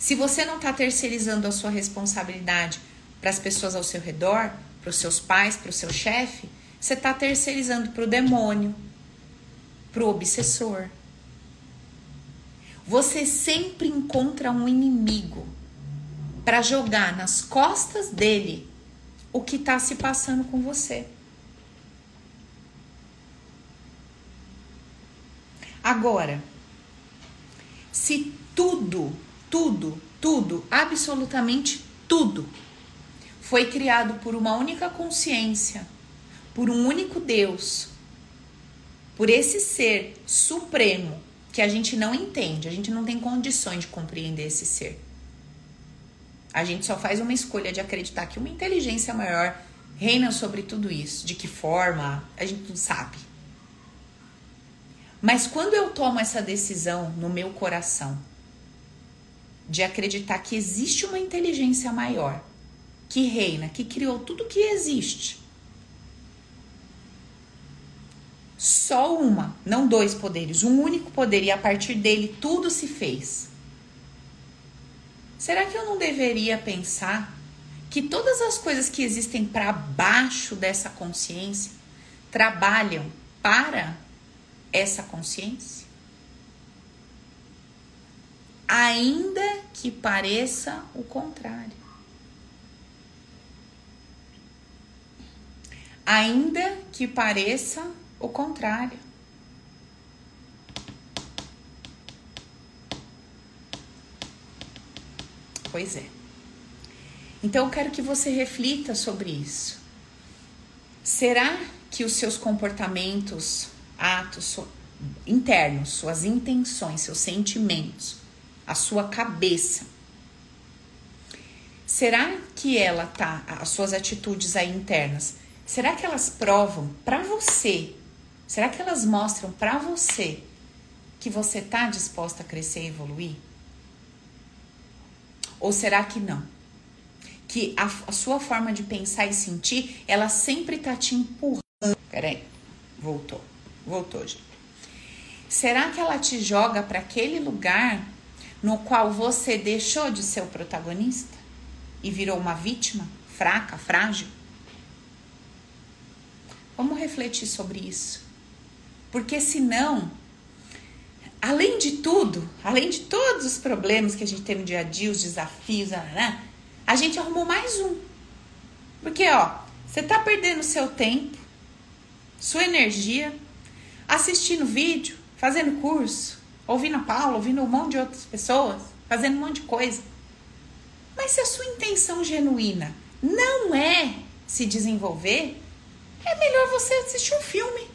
Se você não está terceirizando a sua responsabilidade para as pessoas ao seu redor, para os seus pais, para o seu chefe, você está terceirizando para o demônio, para o obsessor. Você sempre encontra um inimigo para jogar nas costas dele o que está se passando com você. Agora, se tudo, tudo, tudo, absolutamente tudo, foi criado por uma única consciência, por um único Deus, por esse ser supremo que a gente não entende, a gente não tem condições de compreender esse ser. A gente só faz uma escolha de acreditar que uma inteligência maior reina sobre tudo isso. De que forma, a gente não sabe. Mas quando eu tomo essa decisão no meu coração de acreditar que existe uma inteligência maior que reina, que criou tudo que existe. Só uma, não dois poderes, um único poder e a partir dele tudo se fez. Será que eu não deveria pensar que todas as coisas que existem para baixo dessa consciência trabalham para essa consciência? Ainda que pareça o contrário. ainda que pareça o contrário. Pois é. Então eu quero que você reflita sobre isso. Será que os seus comportamentos, atos internos, suas intenções, seus sentimentos, a sua cabeça, será que ela tá, as suas atitudes aí internas, Será que elas provam para você? Será que elas mostram para você que você está disposta a crescer e evoluir? Ou será que não? Que a, a sua forma de pensar e sentir, ela sempre tá te empurrando. Peraí, voltou, voltou, gente. Será que ela te joga para aquele lugar no qual você deixou de ser o protagonista e virou uma vítima fraca, frágil? Vamos refletir sobre isso. Porque senão, além de tudo, além de todos os problemas que a gente tem no dia a dia, os desafios, né, a gente arrumou mais um. Porque, ó, você tá perdendo seu tempo, sua energia, assistindo vídeo, fazendo curso, ouvindo a Paula, ouvindo um monte de outras pessoas, fazendo um monte de coisa. Mas se a sua intenção genuína não é se desenvolver, é melhor você assistir um filme.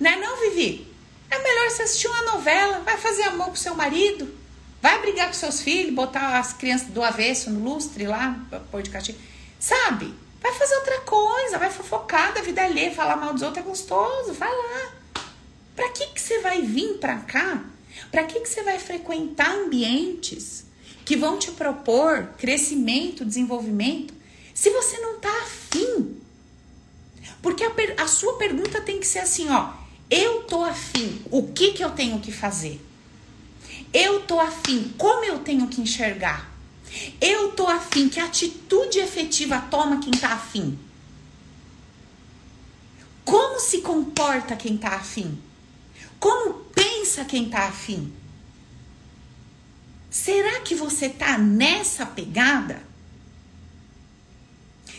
Não é não, Vivi? É melhor você assistir uma novela, vai fazer amor com seu marido, vai brigar com seus filhos, botar as crianças do avesso no lustre lá, pôr de castigo. Sabe? Vai fazer outra coisa, vai fofocar da vida alheia, falar mal dos outros é gostoso, vai lá. Pra que, que você vai vir pra cá? Pra que, que você vai frequentar ambientes que vão te propor crescimento, desenvolvimento, se você não tá afim? Porque a, a sua pergunta tem que ser assim, ó. Eu tô afim, o que que eu tenho que fazer? Eu tô afim, como eu tenho que enxergar? Eu tô afim, que atitude efetiva toma quem tá afim? Como se comporta quem tá afim? Como pensa quem tá afim? Será que você tá nessa pegada?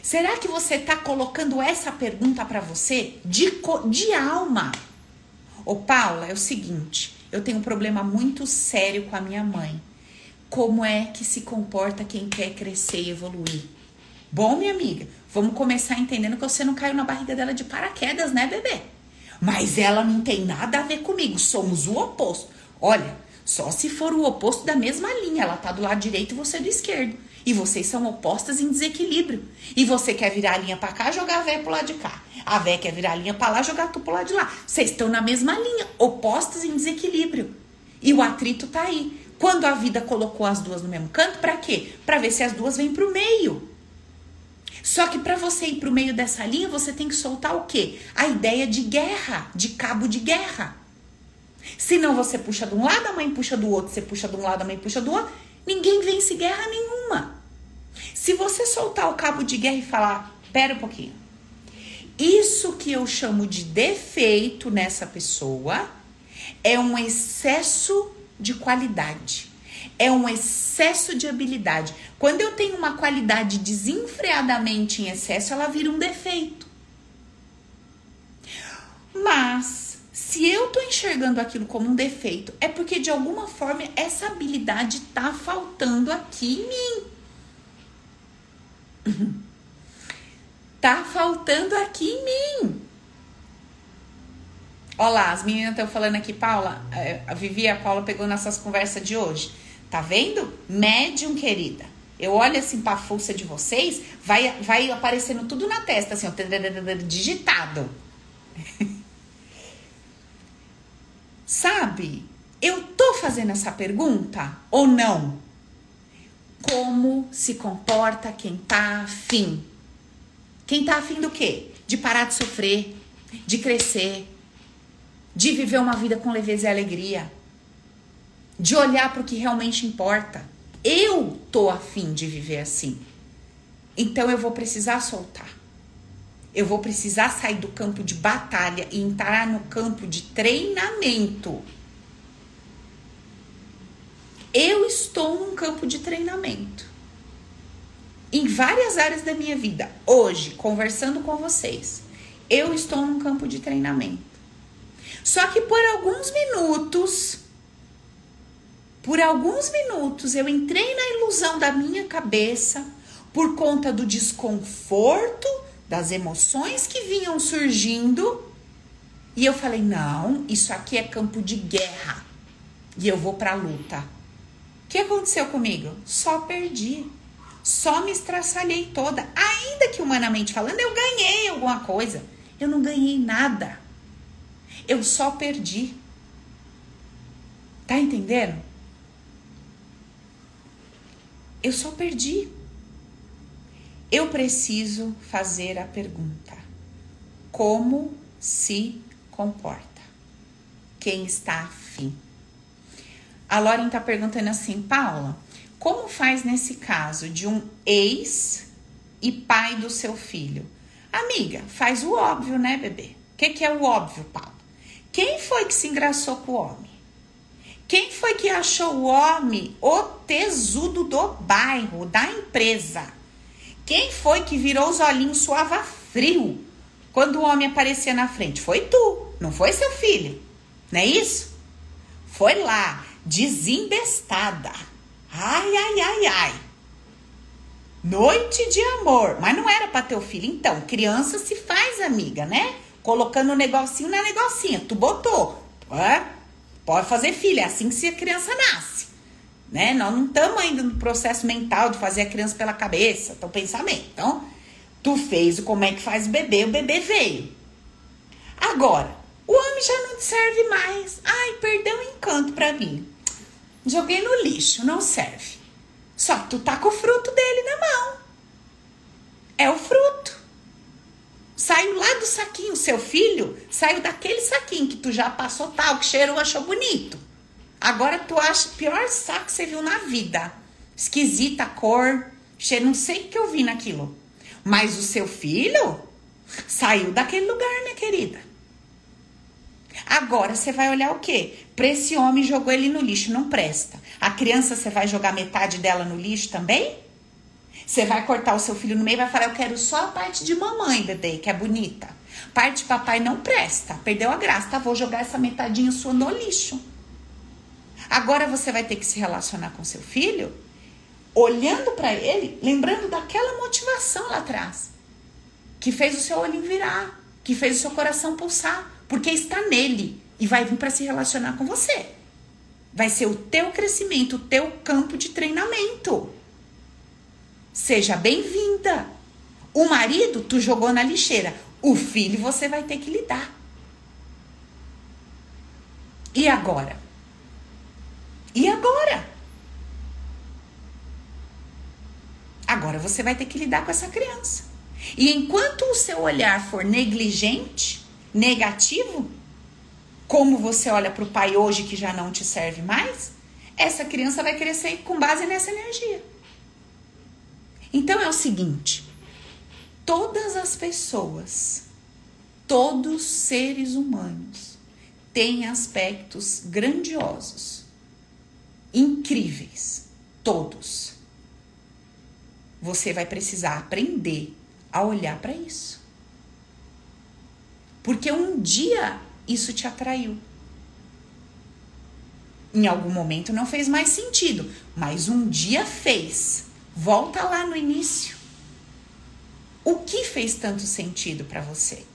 Será que você está colocando essa pergunta para você de, de alma? Ô Paula, é o seguinte, eu tenho um problema muito sério com a minha mãe. Como é que se comporta quem quer crescer e evoluir? Bom, minha amiga, vamos começar entendendo que você não caiu na barriga dela de paraquedas, né, bebê? Mas ela não tem nada a ver comigo, somos o oposto. Olha, só se for o oposto da mesma linha, ela tá do lado direito e você do esquerdo. E vocês são opostas em desequilíbrio. E você quer virar a linha para cá, jogar a véia pro lado de cá. A véia quer virar a linha para lá, jogar tu pro lado de lá. Vocês estão na mesma linha, opostas em desequilíbrio. E o atrito tá aí. Quando a vida colocou as duas no mesmo canto, para quê? Para ver se as duas vêm pro meio. Só que para você ir para o meio dessa linha, você tem que soltar o quê? A ideia de guerra, de cabo de guerra. Senão você puxa de um lado, a mãe puxa do outro, você puxa de um lado, a mãe puxa do outro, ninguém vence guerra nenhuma. Se você soltar o cabo de guerra e falar, pera um pouquinho, isso que eu chamo de defeito nessa pessoa é um excesso de qualidade. É um excesso de habilidade. Quando eu tenho uma qualidade desenfreadamente em excesso, ela vira um defeito. Mas se eu tô enxergando aquilo como um defeito, é porque de alguma forma essa habilidade tá faltando aqui em mim. tá faltando aqui em mim. Olá, as meninas estão falando aqui, Paula. É, a Vivi a Paula pegou nessas conversas de hoje. Tá vendo? Médium, querida. Eu olho assim pra fuça de vocês, vai, vai aparecendo tudo na testa, assim, ó, digitado. Sabe? Eu tô fazendo essa pergunta ou não? Como se comporta quem tá afim? Quem tá afim do quê? De parar de sofrer, de crescer, de viver uma vida com leveza e alegria, de olhar para o que realmente importa. Eu tô afim de viver assim. Então eu vou precisar soltar. Eu vou precisar sair do campo de batalha e entrar no campo de treinamento. Eu estou num campo de treinamento. Em várias áreas da minha vida, hoje, conversando com vocês, eu estou num campo de treinamento. Só que por alguns minutos, por alguns minutos, eu entrei na ilusão da minha cabeça por conta do desconforto, das emoções que vinham surgindo. E eu falei: não, isso aqui é campo de guerra. E eu vou pra luta. O que aconteceu comigo? Só perdi. Só me estraçalhei toda. Ainda que humanamente falando, eu ganhei alguma coisa. Eu não ganhei nada. Eu só perdi. Tá entendendo? Eu só perdi. Eu preciso fazer a pergunta: como se comporta? Quem está afim? A Lauren está perguntando assim, Paula, como faz nesse caso de um ex e pai do seu filho? Amiga, faz o óbvio, né, bebê? O que, que é o óbvio, Paula? Quem foi que se engraçou com o homem? Quem foi que achou o homem o tesudo do bairro, da empresa? Quem foi que virou os olhinhos suava frio quando o homem aparecia na frente? Foi tu, não foi seu filho. Não é isso? Foi lá, desembestada. Ai, ai, ai, ai. Noite de amor. Mas não era para teu filho. Então, criança se faz amiga, né? colocando um negocinho na negocinha. Tu botou. É? Pode fazer filho, é assim que a criança nasce. Né? Nós não estamos ainda no processo mental de fazer a criança pela cabeça, teu pensamento. Então, tu fez o como é que faz o bebê, o bebê veio. Agora, o homem já não serve mais. Ai, perdeu o encanto para mim. Joguei no lixo, não serve. Só que tu tá com o fruto dele na mão. É o fruto. Saiu lá do saquinho, seu filho saiu daquele saquinho que tu já passou tal, que cheirou, achou bonito. Agora tu acha pior saco que você viu na vida. Esquisita cor, cheiro, não sei o que eu vi naquilo. Mas o seu filho saiu daquele lugar, minha querida. Agora você vai olhar o quê? Pra esse homem jogou ele no lixo, não presta. A criança você vai jogar metade dela no lixo também? Você vai cortar o seu filho no meio e vai falar: Eu quero só a parte de mamãe, bebê, que é bonita. Parte de papai não presta, perdeu a graça, tá? Vou jogar essa metadinha sua no lixo. Agora você vai ter que se relacionar com seu filho, olhando para ele, lembrando daquela motivação lá atrás, que fez o seu olho virar, que fez o seu coração pulsar, porque está nele e vai vir para se relacionar com você. Vai ser o teu crescimento, o teu campo de treinamento. Seja bem-vinda. O marido tu jogou na lixeira. O filho você vai ter que lidar. E agora? E agora? Agora você vai ter que lidar com essa criança. E enquanto o seu olhar for negligente, negativo, como você olha para o pai hoje que já não te serve mais, essa criança vai crescer com base nessa energia. Então é o seguinte: todas as pessoas, todos seres humanos têm aspectos grandiosos, incríveis, todos. Você vai precisar aprender a olhar para isso. Porque um dia isso te atraiu. Em algum momento não fez mais sentido, mas um dia fez. Volta lá no início. O que fez tanto sentido para você?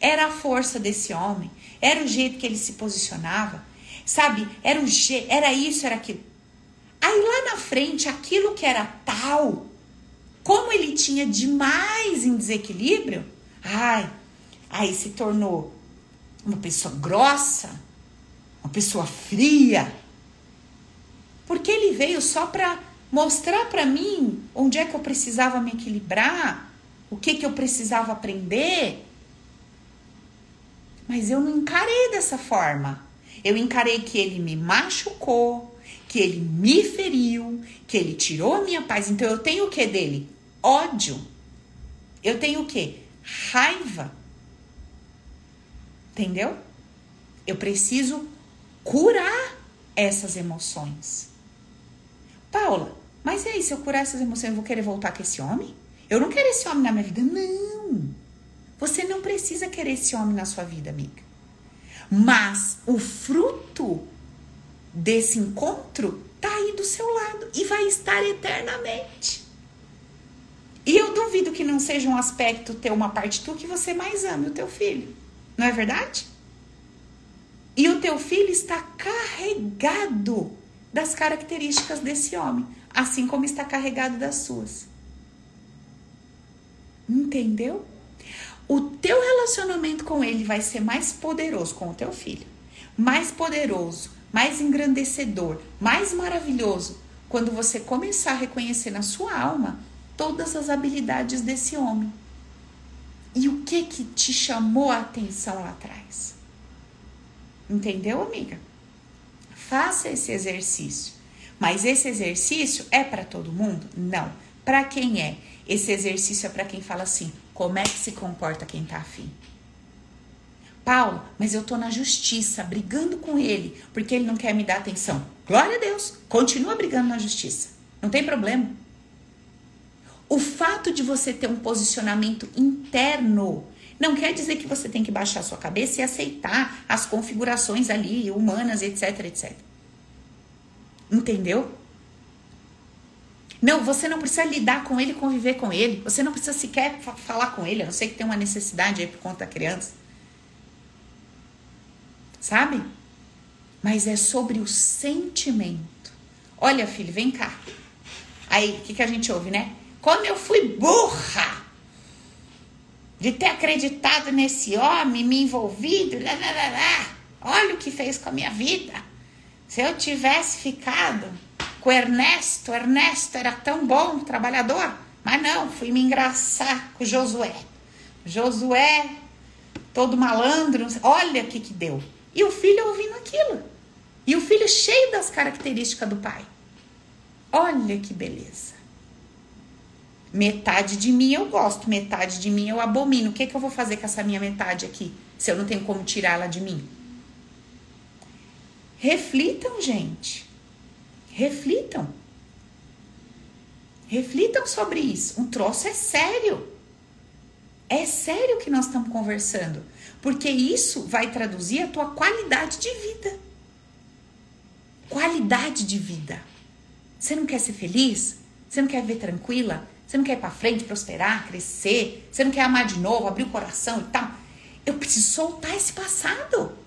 Era a força desse homem, era o jeito que ele se posicionava, sabe? Era o jeito, era isso, era aquilo. Aí lá na frente, aquilo que era tal, como ele tinha demais em desequilíbrio, ai, aí se tornou uma pessoa grossa, uma pessoa fria. Porque ele veio só para mostrar para mim onde é que eu precisava me equilibrar, o que que eu precisava aprender. Mas eu não encarei dessa forma. Eu encarei que ele me machucou, que ele me feriu, que ele tirou a minha paz. Então eu tenho o que dele? Ódio. Eu tenho o que? Raiva. Entendeu? Eu preciso curar essas emoções. Paula, mas e aí, se eu curar essas emoções, eu vou querer voltar com esse homem? Eu não quero esse homem na minha vida. Não. Você não precisa querer esse homem na sua vida, amiga. Mas o fruto desse encontro tá aí do seu lado e vai estar eternamente. E eu duvido que não seja um aspecto ter uma parte tu que você mais ama, o teu filho. Não é verdade? E o teu filho está carregado das características desse homem, assim como está carregado das suas. Entendeu? O teu relacionamento com ele vai ser mais poderoso com o teu filho, mais poderoso, mais engrandecedor, mais maravilhoso quando você começar a reconhecer na sua alma todas as habilidades desse homem e o que que te chamou a atenção lá atrás? Entendeu, amiga? Faça esse exercício. Mas esse exercício é para todo mundo? Não. Para quem é? Esse exercício é para quem fala assim: como é que se comporta quem tá afim? Paulo, mas eu tô na justiça, brigando com ele, porque ele não quer me dar atenção. Glória a Deus, continua brigando na justiça. Não tem problema. O fato de você ter um posicionamento interno não quer dizer que você tem que baixar sua cabeça e aceitar as configurações ali humanas, etc, etc. Entendeu? Não, você não precisa lidar com ele, conviver com ele. Você não precisa sequer falar com ele, a não ser que tem uma necessidade aí por conta da criança. Sabe? Mas é sobre o sentimento. Olha, filho, vem cá. Aí, o que, que a gente ouve, né? Como eu fui burra de ter acreditado nesse homem, me envolvido, lá, lá, lá, lá. olha o que fez com a minha vida. Se eu tivesse ficado com Ernesto, Ernesto era tão bom, trabalhador, mas não, fui me engraçar com Josué. Josué, todo malandro, olha o que que deu. E o filho ouvindo aquilo. E o filho cheio das características do pai. Olha que beleza. Metade de mim eu gosto, metade de mim eu abomino. O que, que eu vou fazer com essa minha metade aqui, se eu não tenho como tirá-la de mim? Reflitam, gente. Reflitam. Reflitam sobre isso. Um troço é sério. É sério que nós estamos conversando. Porque isso vai traduzir a tua qualidade de vida. Qualidade de vida. Você não quer ser feliz? Você não quer ver tranquila? Você não quer ir para frente, prosperar, crescer? Você não quer amar de novo, abrir o coração e tal? Eu preciso soltar esse passado.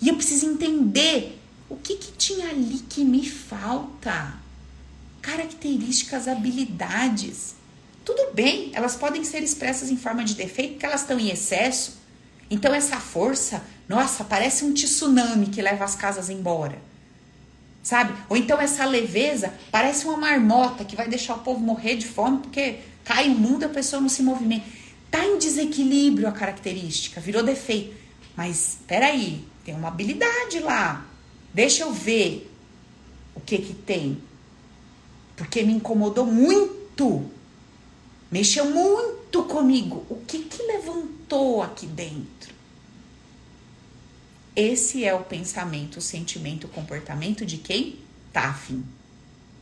E eu preciso entender o que, que tinha ali que me falta. Características, habilidades. Tudo bem, elas podem ser expressas em forma de defeito porque elas estão em excesso. Então essa força, nossa, parece um tsunami que leva as casas embora. sabe? Ou então essa leveza parece uma marmota que vai deixar o povo morrer de fome porque cai o mundo a pessoa não se movimenta. Tá em desequilíbrio a característica, virou defeito. Mas peraí, tem uma habilidade lá. Deixa eu ver o que que tem. Porque me incomodou muito. Mexeu muito comigo. O que que levantou aqui dentro? Esse é o pensamento, o sentimento, o comportamento de quem tá afim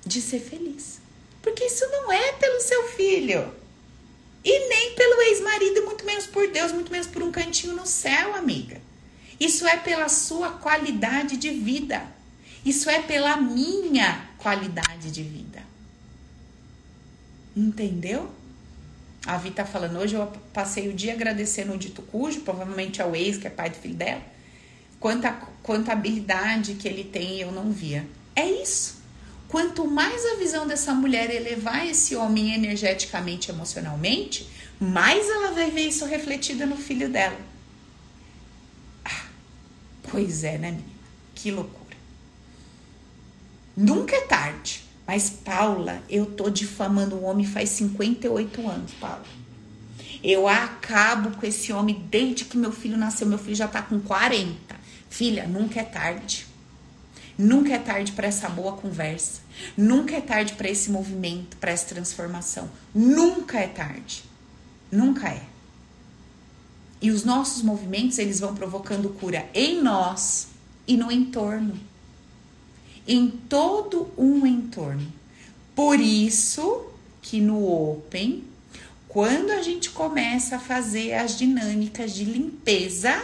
de ser feliz. Porque isso não é pelo seu filho. E nem pelo ex-marido, muito menos por Deus, muito menos por um cantinho no céu, amiga. Isso é pela sua qualidade de vida. Isso é pela minha qualidade de vida. Entendeu? A Vi tá falando hoje, eu passei o dia agradecendo o dito cujo, provavelmente é o ex, que é pai do filho dela. Quanta, quanta habilidade que ele tem eu não via. É isso. Quanto mais a visão dessa mulher elevar esse homem energeticamente, emocionalmente, mais ela vai ver isso refletido no filho dela. Pois é, né, menina? Que loucura. Nunca é tarde. Mas, Paula, eu tô difamando o homem faz 58 anos, Paula. Eu acabo com esse homem desde que meu filho nasceu. Meu filho já tá com 40. Filha, nunca é tarde. Nunca é tarde para essa boa conversa. Nunca é tarde para esse movimento, para essa transformação. Nunca é tarde. Nunca é. E os nossos movimentos, eles vão provocando cura em nós e no entorno. Em todo um entorno. Por isso que no Open, quando a gente começa a fazer as dinâmicas de limpeza,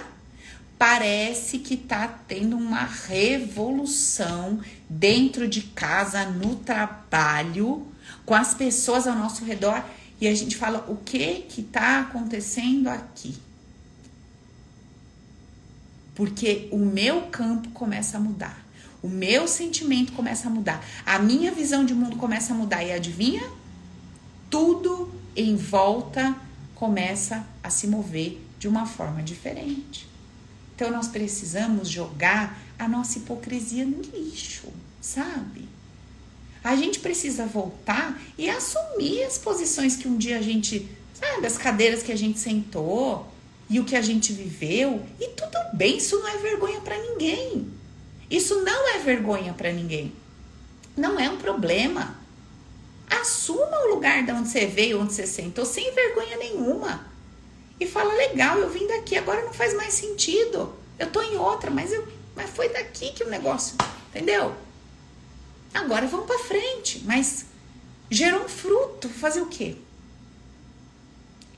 parece que tá tendo uma revolução dentro de casa, no trabalho, com as pessoas ao nosso redor e a gente fala o que que tá acontecendo aqui? Porque o meu campo começa a mudar. O meu sentimento começa a mudar. A minha visão de mundo começa a mudar. E adivinha? Tudo em volta começa a se mover de uma forma diferente. Então nós precisamos jogar a nossa hipocrisia no lixo, sabe? A gente precisa voltar e assumir as posições que um dia a gente, sabe, as cadeiras que a gente sentou e o que a gente viveu. E tudo bem, isso não é vergonha para ninguém. Isso não é vergonha para ninguém. Não é um problema. Assuma o lugar de onde você veio, onde você sentou, sem vergonha nenhuma e fala: legal, eu vim daqui, agora não faz mais sentido. Eu tô em outra, mas, eu, mas foi daqui que o negócio, entendeu? Agora vamos para frente, mas gerou um fruto, fazer o quê?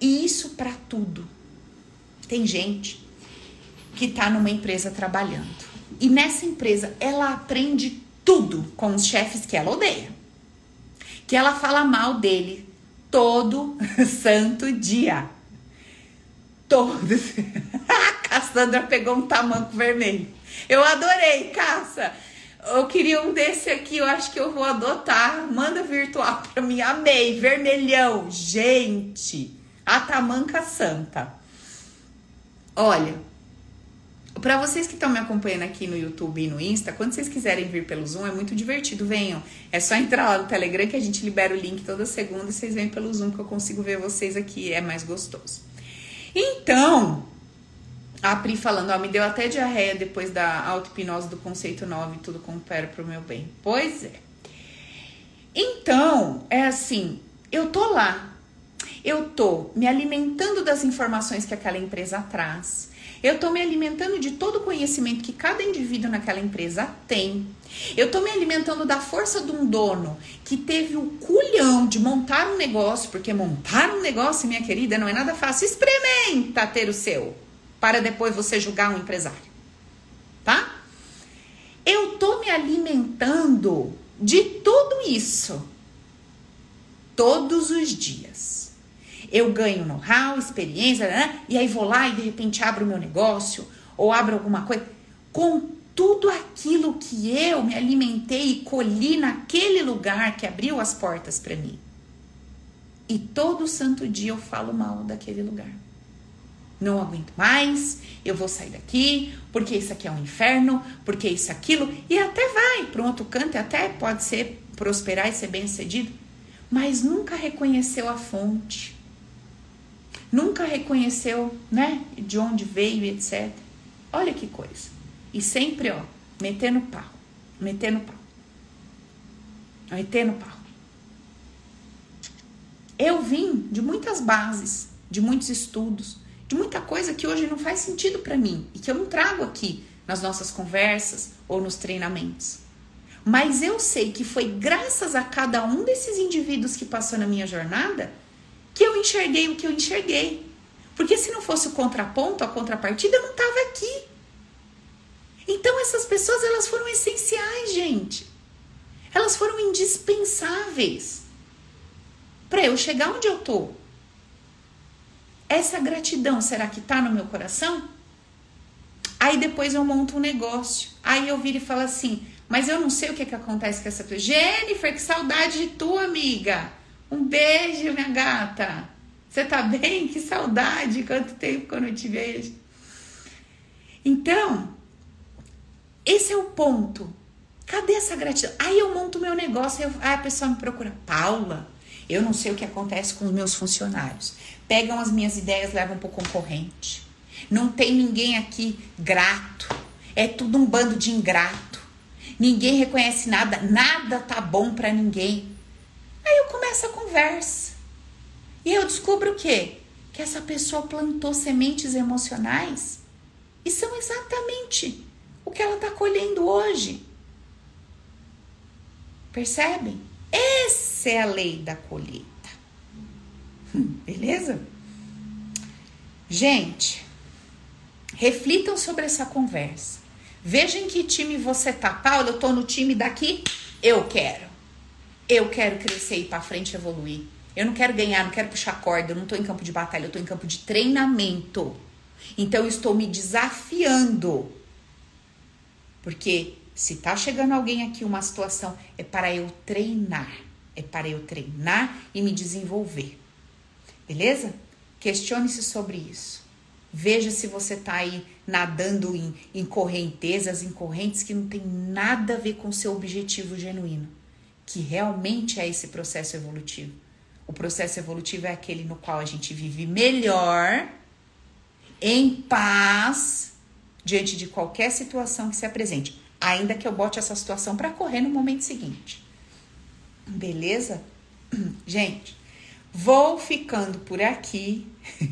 E isso para tudo. Tem gente que tá numa empresa trabalhando e nessa empresa ela aprende tudo com os chefes que ela odeia. Que ela fala mal dele todo santo dia todos. a Cassandra pegou um tamanco vermelho. Eu adorei, Caça. Eu queria um desse aqui, eu acho que eu vou adotar. Manda virtual pra mim. Amei, vermelhão. Gente, a tamanca santa. Olha, para vocês que estão me acompanhando aqui no YouTube e no Insta, quando vocês quiserem vir pelo Zoom, é muito divertido, venham. É só entrar lá no Telegram que a gente libera o link toda segunda e vocês vêm pelo Zoom que eu consigo ver vocês aqui, é mais gostoso. Então, a Pri falando, ó, me deu até diarreia depois da auto-hipnose do conceito 9 e tudo coopera pro meu bem. Pois é. Então, é assim, eu tô lá. Eu tô me alimentando das informações que aquela empresa traz. Eu tô me alimentando de todo o conhecimento que cada indivíduo naquela empresa tem. Eu tô me alimentando da força de um dono que teve o culhão de montar um negócio, porque montar um negócio, minha querida, não é nada fácil. Experimenta ter o seu, para depois você julgar um empresário. Tá? Eu tô me alimentando de tudo isso todos os dias. Eu ganho know-how, experiência, né? e aí vou lá e de repente abro o meu negócio ou abro alguma coisa. Com tudo aquilo que eu me alimentei e colhi naquele lugar que abriu as portas para mim. E todo santo dia eu falo mal daquele lugar. Não aguento mais, eu vou sair daqui, porque isso aqui é um inferno, porque isso aquilo, e até vai para um outro canto, até pode ser prosperar e ser bem sucedido, mas nunca reconheceu a fonte, nunca reconheceu, né, de onde veio, etc. Olha que coisa. E sempre, ó, metendo pau, metendo pau, metendo pau. Eu vim de muitas bases, de muitos estudos, de muita coisa que hoje não faz sentido para mim e que eu não trago aqui nas nossas conversas ou nos treinamentos. Mas eu sei que foi graças a cada um desses indivíduos que passou na minha jornada que eu enxerguei o que eu enxerguei. Porque se não fosse o contraponto, a contrapartida, eu não estava aqui. Então essas pessoas elas foram essenciais, gente. Elas foram indispensáveis para eu chegar onde eu tô. Essa gratidão, será que tá no meu coração? Aí depois eu monto um negócio. Aí eu viro e falo assim: mas eu não sei o que, que acontece com essa pessoa. Jennifer, que saudade de tu, amiga. Um beijo, minha gata. Você tá bem? Que saudade. Quanto tempo que eu não te vejo. Então, esse é o ponto. Cadê essa gratidão? Aí eu monto meu negócio, aí a pessoa me procura. Paula, eu não sei o que acontece com os meus funcionários. Pegam as minhas ideias, levam para o concorrente. Não tem ninguém aqui grato. É tudo um bando de ingrato. Ninguém reconhece nada, nada tá bom para ninguém. Aí eu começo a conversa. E eu descubro o quê? Que essa pessoa plantou sementes emocionais e são exatamente o que ela está colhendo hoje. Percebem? Essa é a lei da colheita. Hum, beleza? Gente, reflitam sobre essa conversa. Veja em que time você tá. Paulo, eu tô no time daqui, eu quero. Eu quero crescer e ir pra frente evoluir. Eu não quero ganhar, não quero puxar corda, eu não tô em campo de batalha, eu tô em campo de treinamento. Então eu estou me desafiando. Porque se tá chegando alguém aqui, uma situação, é para eu treinar. É para eu treinar e me desenvolver. Beleza? Questione-se sobre isso. Veja se você tá aí nadando em, em correntezas, em correntes que não tem nada a ver com seu objetivo genuíno, que realmente é esse processo evolutivo. O processo evolutivo é aquele no qual a gente vive melhor, em paz, diante de qualquer situação que se apresente ainda que eu bote essa situação para correr no momento seguinte. Beleza? Gente, vou ficando por aqui.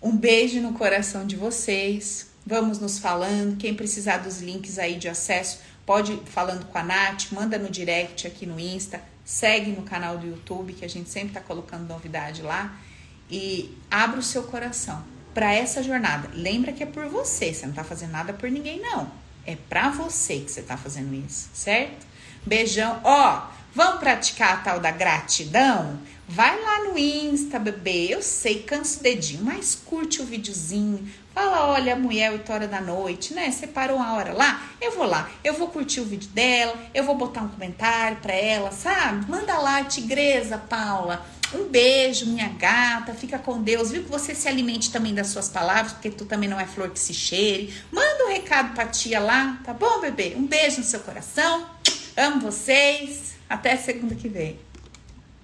um beijo no coração de vocês. Vamos nos falando. Quem precisar dos links aí de acesso, pode falando com a Nath, manda no direct aqui no Insta, segue no canal do YouTube, que a gente sempre está colocando novidade lá. E abra o seu coração para essa jornada. Lembra que é por você, você não está fazendo nada por ninguém, não. É pra você que você tá fazendo isso, certo? Beijão. Ó, vamos praticar a tal da gratidão? Vai lá no Insta, bebê. Eu sei, cansa o dedinho, mas curte o videozinho. Fala, olha, a mulher 8 horas da noite, né? Separou uma hora lá? Eu vou lá, eu vou curtir o vídeo dela, eu vou botar um comentário pra ela, sabe? Manda lá, tigresa, Paula. Um beijo, minha gata. Fica com Deus. Viu que você se alimente também das suas palavras, porque tu também não é flor que se cheire. Manda um recado pra tia lá, tá bom, bebê? Um beijo no seu coração. Amo vocês. Até segunda que vem.